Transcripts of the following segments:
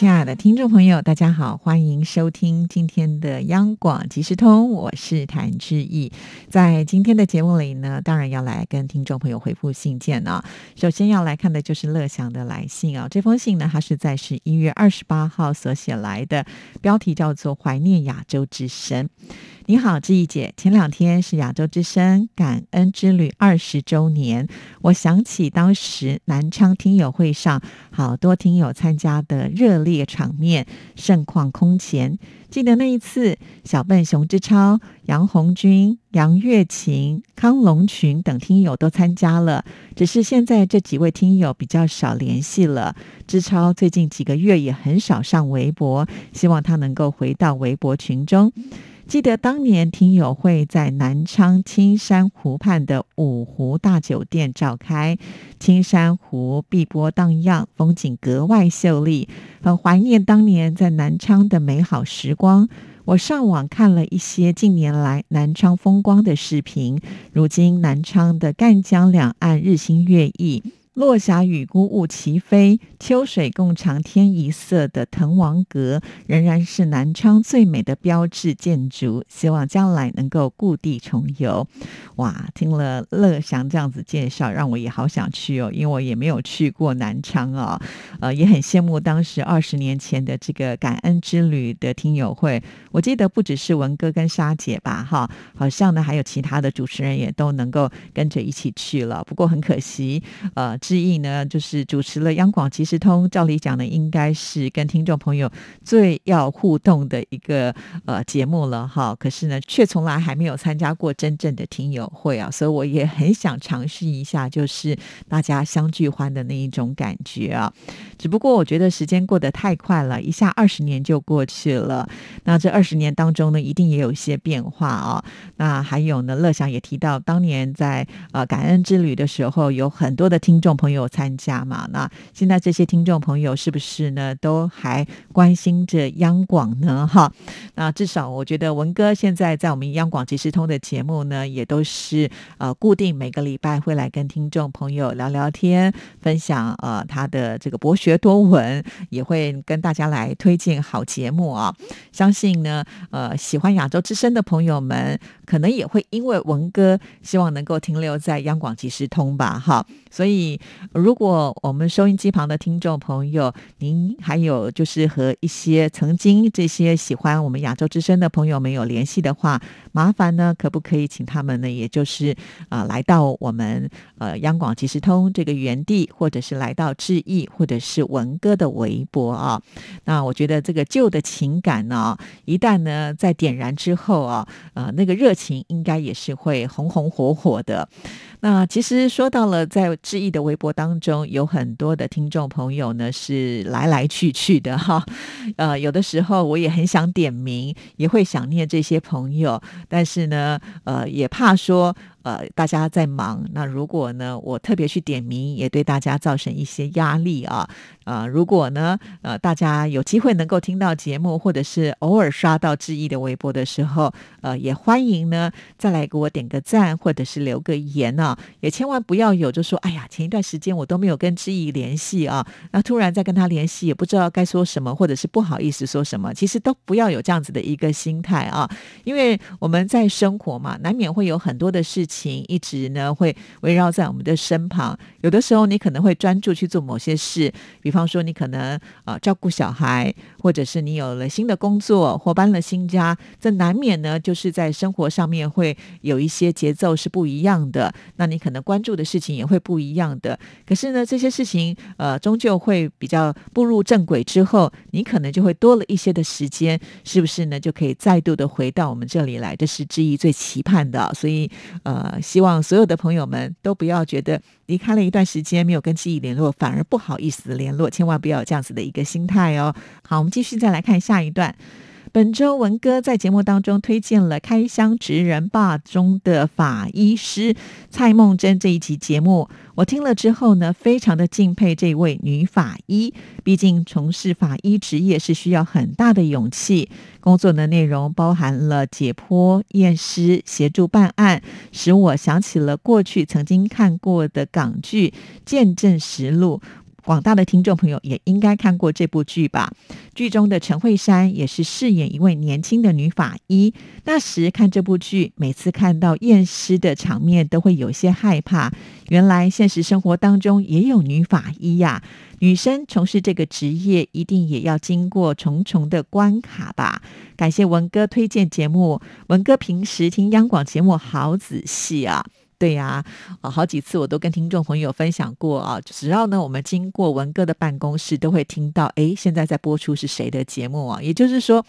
亲爱的听众朋友，大家好，欢迎收听今天的央广即时通，我是谭志毅。在今天的节目里呢，当然要来跟听众朋友回复信件啊。首先要来看的就是乐祥的来信啊，这封信呢，它是在十一月二十八号所写来的，标题叫做《怀念亚洲之声》。你好，志毅姐。前两天是亚洲之声感恩之旅二十周年，我想起当时南昌听友会上好多听友参加的热烈场面，盛况空前。记得那一次，小笨熊之超、杨红军、杨月琴、康龙群等听友都参加了，只是现在这几位听友比较少联系了。之超最近几个月也很少上微博，希望他能够回到微博群中。记得当年听友会在南昌青山湖畔的五湖大酒店召开，青山湖碧波荡漾，风景格外秀丽，很怀念当年在南昌的美好时光。我上网看了一些近年来南昌风光的视频，如今南昌的赣江两岸日新月异。落霞与孤鹜齐飞，秋水共长天一色的滕王阁，仍然是南昌最美的标志建筑。希望将来能够故地重游。哇，听了乐祥这样子介绍，让我也好想去哦，因为我也没有去过南昌哦。呃，也很羡慕当时二十年前的这个感恩之旅的听友会。我记得不只是文哥跟沙姐吧，哈，好像呢还有其他的主持人也都能够跟着一起去了。不过很可惜，呃。之意呢，就是主持了央广即时通，照理讲呢，应该是跟听众朋友最要互动的一个呃节目了哈。可是呢，却从来还没有参加过真正的听友会啊，所以我也很想尝试一下，就是大家相聚欢的那一种感觉啊。只不过我觉得时间过得太快了，一下二十年就过去了。那这二十年当中呢，一定也有一些变化啊。那还有呢，乐祥也提到，当年在呃感恩之旅的时候，有很多的听众。众朋友参加嘛？那现在这些听众朋友是不是呢？都还关心着央广呢？哈，那至少我觉得文哥现在在我们央广即时通的节目呢，也都是呃固定每个礼拜会来跟听众朋友聊聊天，分享呃他的这个博学多闻，也会跟大家来推荐好节目啊。相信呢，呃，喜欢亚洲之声的朋友们，可能也会因为文哥希望能够停留在央广即时通吧，哈，所以。如果我们收音机旁的听众朋友，您还有就是和一些曾经这些喜欢我们亚洲之声的朋友们有联系的话，麻烦呢，可不可以请他们呢，也就是啊，来到我们呃央广即时通这个原地，或者是来到志毅，或者是文哥的微博啊？那我觉得这个旧的情感呢，一旦呢在点燃之后啊，呃，那个热情应该也是会红红火火的。那其实说到了，在志毅的微博当中，有很多的听众朋友呢是来来去去的哈。呃，有的时候我也很想点名，也会想念这些朋友，但是呢，呃，也怕说。呃，大家在忙，那如果呢，我特别去点名，也对大家造成一些压力啊。呃，如果呢，呃，大家有机会能够听到节目，或者是偶尔刷到志毅的微博的时候，呃，也欢迎呢，再来给我点个赞，或者是留个言啊。也千万不要有就说，哎呀，前一段时间我都没有跟志毅联系啊，那突然再跟他联系，也不知道该说什么，或者是不好意思说什么。其实都不要有这样子的一个心态啊，因为我们在生活嘛，难免会有很多的事。情一直呢会围绕在我们的身旁，有的时候你可能会专注去做某些事，比方说你可能啊照顾小孩，或者是你有了新的工作或搬了新家，这难免呢就是在生活上面会有一些节奏是不一样的，那你可能关注的事情也会不一样的。可是呢这些事情呃终究会比较步入正轨之后，你可能就会多了一些的时间，是不是呢就可以再度的回到我们这里来？这是之一最期盼的，所以呃。呃，希望所有的朋友们都不要觉得离开了一段时间没有跟记忆联络，反而不好意思联络，千万不要有这样子的一个心态哦。好，我们继续再来看下一段。本周文哥在节目当中推荐了《开箱职人吧》中的法医师蔡梦珍这一集节目，我听了之后呢，非常的敬佩这位女法医。毕竟从事法医职业是需要很大的勇气，工作的内容包含了解剖、验尸、协助办案，使我想起了过去曾经看过的港剧《见证实录》。广大的听众朋友也应该看过这部剧吧？剧中的陈慧珊也是饰演一位年轻的女法医。那时看这部剧，每次看到验尸的场面，都会有些害怕。原来现实生活当中也有女法医呀！女生从事这个职业，一定也要经过重重的关卡吧？感谢文哥推荐节目，文哥平时听央广节目好仔细啊。对呀，啊，好几次我都跟听众朋友分享过啊，只要呢我们经过文哥的办公室，都会听到，哎，现在在播出是谁的节目啊？也就是说。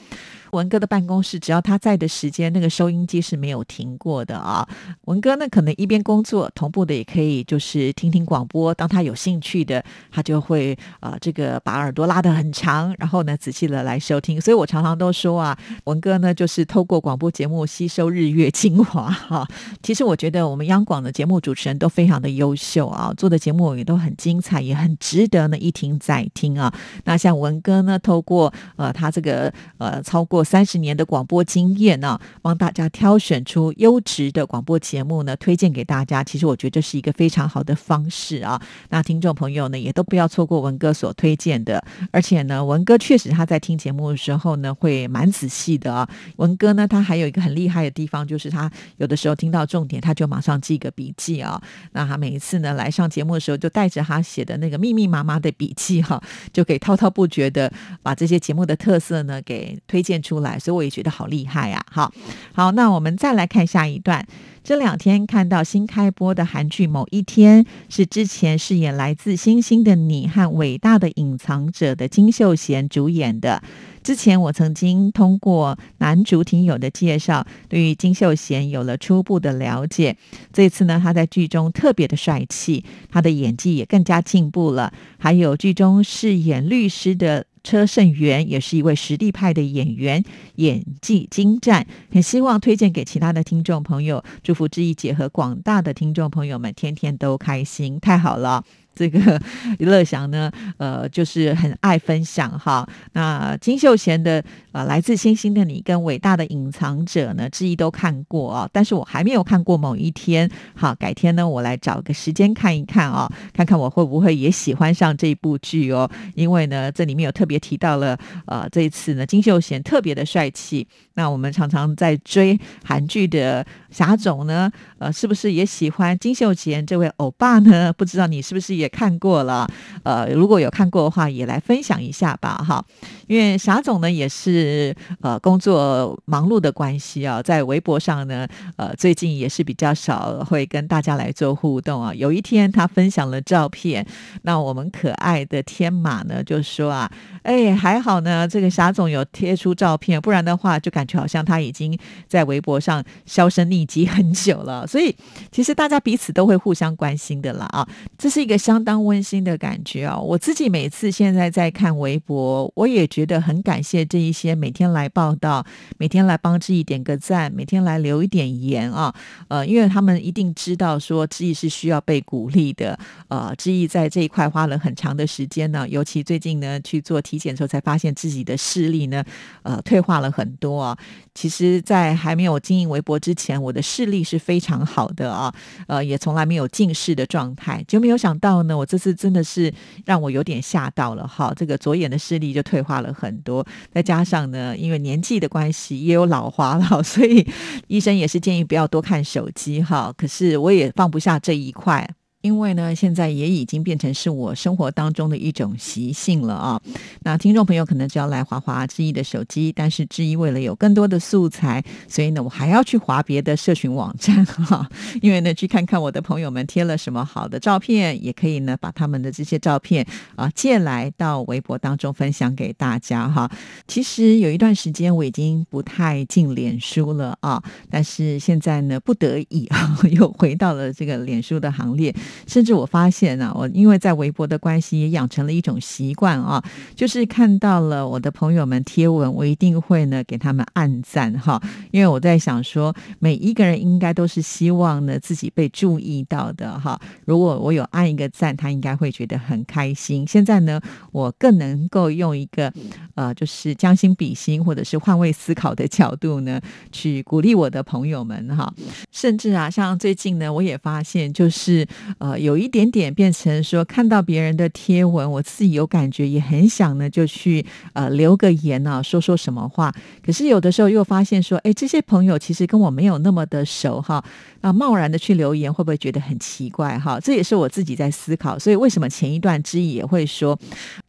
文哥的办公室，只要他在的时间，那个收音机是没有停过的啊。文哥呢，可能一边工作，同步的也可以就是听听广播。当他有兴趣的，他就会啊，这个把耳朵拉得很长，然后呢，仔细的来收听。所以我常常都说啊，文哥呢，就是透过广播节目吸收日月精华哈。其实我觉得我们央广的节目主持人都非常的优秀啊，做的节目也都很精彩，也很值得呢一听再听啊。那像文哥呢，透过呃他这个呃超过三十年的广播经验呢，帮大家挑选出优质的广播节目呢，推荐给大家。其实我觉得这是一个非常好的方式啊。那听众朋友呢，也都不要错过文哥所推荐的。而且呢，文哥确实他在听节目的时候呢，会蛮仔细的啊。文哥呢，他还有一个很厉害的地方，就是他有的时候听到重点，他就马上记个笔记啊。那他每一次呢来上节目的时候，就带着他写的那个密密麻麻的笔记哈，就可以滔滔不绝的把这些节目的特色呢给推荐出。出来，所以我也觉得好厉害呀！好，好，那我们再来看下一段。这两天看到新开播的韩剧《某一天》，是之前饰演来自星星的你和伟大的隐藏者的金秀贤主演的。之前我曾经通过男主听友的介绍，对于金秀贤有了初步的了解。这次呢，他在剧中特别的帅气，他的演技也更加进步了。还有剧中饰演律师的。车胜元也是一位实力派的演员，演技精湛，很希望推荐给其他的听众朋友。祝福志毅姐和广大的听众朋友们天天都开心，太好了。这个 乐祥呢，呃，就是很爱分享哈。那金秀贤的呃，来自星星的你跟伟大的隐藏者呢，之一都看过啊，但是我还没有看过某一天。好，改天呢，我来找个时间看一看啊，看看我会不会也喜欢上这部剧哦。因为呢，这里面有特别提到了，呃，这一次呢，金秀贤特别的帅气。那我们常常在追韩剧的霞总呢，呃，是不是也喜欢金秀贤这位欧巴呢？不知道你是不是也看过了？呃，如果有看过的话，也来分享一下吧，哈。因为霞总呢也是呃工作忙碌的关系啊，在微博上呢，呃，最近也是比较少会跟大家来做互动啊。有一天他分享了照片，那我们可爱的天马呢就说啊，哎，还好呢，这个霞总有贴出照片，不然的话就感。觉好像他已经在微博上销声匿迹很久了，所以其实大家彼此都会互相关心的啦啊，这是一个相当温馨的感觉啊！我自己每次现在在看微博，我也觉觉得很感谢这一些每天来报道、每天来帮志毅点个赞、每天来留一点言啊，呃，因为他们一定知道说志毅是需要被鼓励的，呃，志毅在这一块花了很长的时间呢，尤其最近呢去做体检的时候，才发现自己的视力呢，呃，退化了很多啊。其实，在还没有经营微博之前，我的视力是非常好的啊，呃，也从来没有近视的状态。就没有想到呢，我这次真的是让我有点吓到了哈，这个左眼的视力就退化了很多。再加上呢，因为年纪的关系，也有老花了，所以医生也是建议不要多看手机哈。可是我也放不下这一块。因为呢，现在也已经变成是我生活当中的一种习性了啊。那听众朋友可能就要来划划志毅的手机，但是志毅为了有更多的素材，所以呢，我还要去划别的社群网站哈。因为呢，去看看我的朋友们贴了什么好的照片，也可以呢把他们的这些照片啊借来到微博当中分享给大家哈。其实有一段时间我已经不太进脸书了啊，但是现在呢不得已啊 又回到了这个脸书的行列。甚至我发现啊，我因为在微博的关系，也养成了一种习惯啊，就是看到了我的朋友们贴文，我一定会呢给他们按赞哈，因为我在想说，每一个人应该都是希望呢自己被注意到的哈。如果我有按一个赞，他应该会觉得很开心。现在呢，我更能够用一个呃，就是将心比心，或者是换位思考的角度呢，去鼓励我的朋友们哈。甚至啊，像最近呢，我也发现，就是呃，有一点点变成说，看到别人的贴文，我自己有感觉，也很想呢，就去呃留个言啊，说说什么话。可是有的时候又发现说，哎，这些朋友其实跟我没有那么的熟哈，啊，贸然的去留言，会不会觉得很奇怪哈？这也是我自己在思考。所以为什么前一段之意也会说，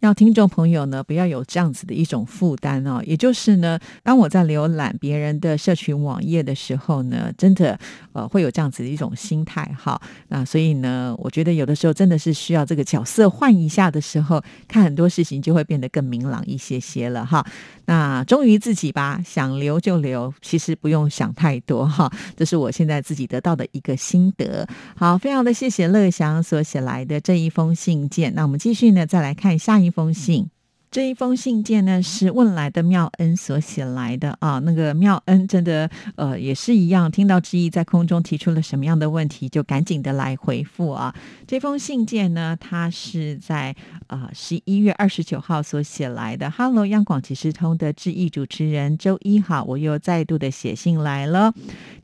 让听众朋友呢不要有这样子的一种负担哦？也就是呢，当我在浏览别人的社群网页的时候呢，真的。呃，会有这样子的一种心态哈，那所以呢，呃我觉得有的时候真的是需要这个角色换一下的时候，看很多事情就会变得更明朗一些些了哈。那忠于自己吧，想留就留，其实不用想太多哈。这是我现在自己得到的一个心得。好，非常的谢谢乐祥所写来的这一封信件。那我们继续呢，再来看下一封信。这一封信件呢，是问来的妙恩所写来的啊。那个妙恩真的呃也是一样，听到志毅在空中提出了什么样的问题，就赶紧的来回复啊。这封信件呢，它是在啊十一月二十九号所写来的。Hello，央广即时通的志毅主持人，周一好，我又再度的写信来了。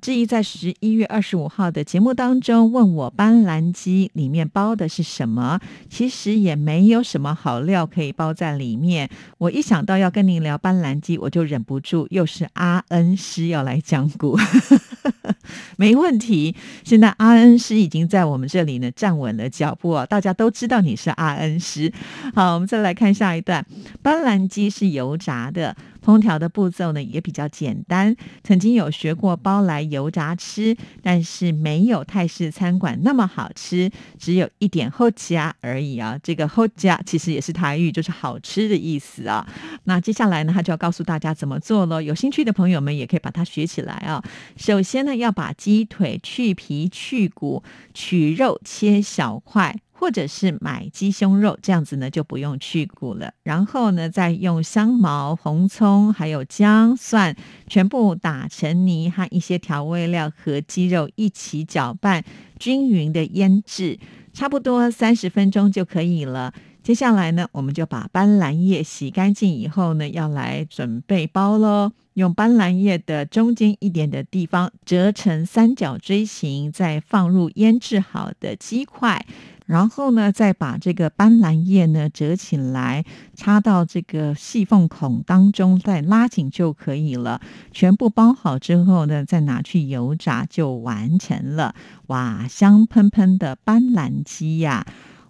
志毅在十一月二十五号的节目当中问我斑斓鸡里面包的是什么，其实也没有什么好料可以包在里。面我一想到要跟您聊斑斓鸡，我就忍不住，又是阿恩师要来讲古，没问题。现在阿恩师已经在我们这里呢站稳了脚步啊，大家都知道你是阿恩师。好，我们再来看下一段，斑斓鸡是油炸的。烹调的步骤呢也比较简单，曾经有学过包来油炸吃，但是没有泰式餐馆那么好吃，只有一点后加而已啊。这个后加其实也是台语，就是好吃的意思啊。那接下来呢，他就要告诉大家怎么做了。有兴趣的朋友们也可以把它学起来啊。首先呢，要把鸡腿去皮去骨，取肉切小块。或者是买鸡胸肉，这样子呢就不用去骨了。然后呢，再用香茅、红葱还有姜、蒜全部打成泥，和一些调味料和鸡肉一起搅拌均匀的腌制，差不多三十分钟就可以了。接下来呢，我们就把斑斓叶洗干净以后呢，要来准备包喽。用斑斓叶的中间一点的地方折成三角锥形，再放入腌制好的鸡块。然后呢，再把这个斑斓叶呢折起来，插到这个细缝孔当中，再拉紧就可以了。全部包好之后呢，再拿去油炸就完成了。哇，香喷喷的斑斓鸡呀！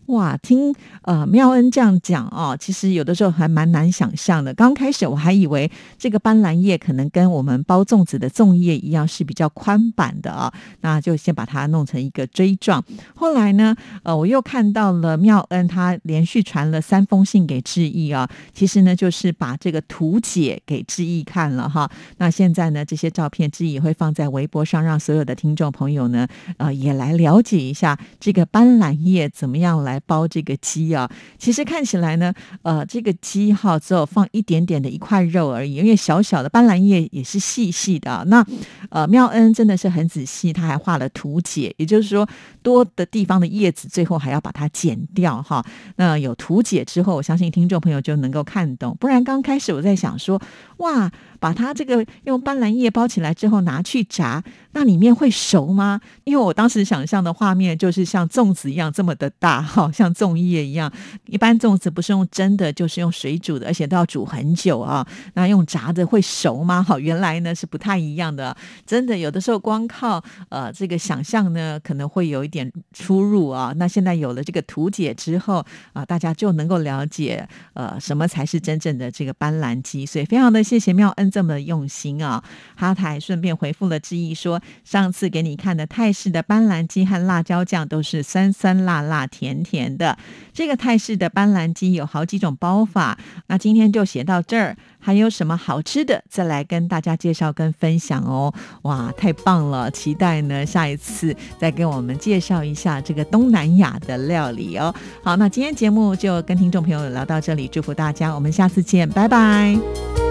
哇，听呃妙恩这样讲哦，其实有的时候还蛮难想象的。刚开始我还以为这个斑斓叶可能跟我们包粽子的粽叶一样是比较宽版的啊，那就先把它弄成一个锥状。后来呢，呃，我又看到了妙恩他连续传了三封信给志毅啊，其实呢就是把这个图解给志毅看了哈。那现在呢，这些照片志毅会放在微博上，让所有的听众朋友呢，呃，也来了解一下这个斑斓叶怎么样来。包这个鸡啊，其实看起来呢，呃，这个鸡哈只有放一点点的一块肉而已，因为小小的斑斓叶也是细细的。那呃，妙恩真的是很仔细，他还画了图解，也就是说多的地方的叶子最后还要把它剪掉哈。那有图解之后，我相信听众朋友就能够看懂。不然刚开始我在想说，哇。把它这个用斑斓叶包起来之后拿去炸，那里面会熟吗？因为我当时想象的画面就是像粽子一样这么的大，哈，像粽叶一样。一般粽子不是用蒸的，就是用水煮的，而且都要煮很久啊。那用炸的会熟吗？哈，原来呢是不太一样的。真的有的时候光靠呃这个想象呢，可能会有一点出入啊。那现在有了这个图解之后啊，大家就能够了解呃什么才是真正的这个斑斓鸡。所以非常的谢谢妙恩。这么用心啊！哈台顺便回复了志毅说：“上次给你看的泰式的斑斓鸡和辣椒酱都是酸酸辣辣甜甜的。这个泰式的斑斓鸡有好几种包法，那今天就写到这儿。还有什么好吃的，再来跟大家介绍跟分享哦。哇，太棒了！期待呢，下一次再给我们介绍一下这个东南亚的料理哦。好，那今天节目就跟听众朋友聊到这里，祝福大家，我们下次见，拜拜。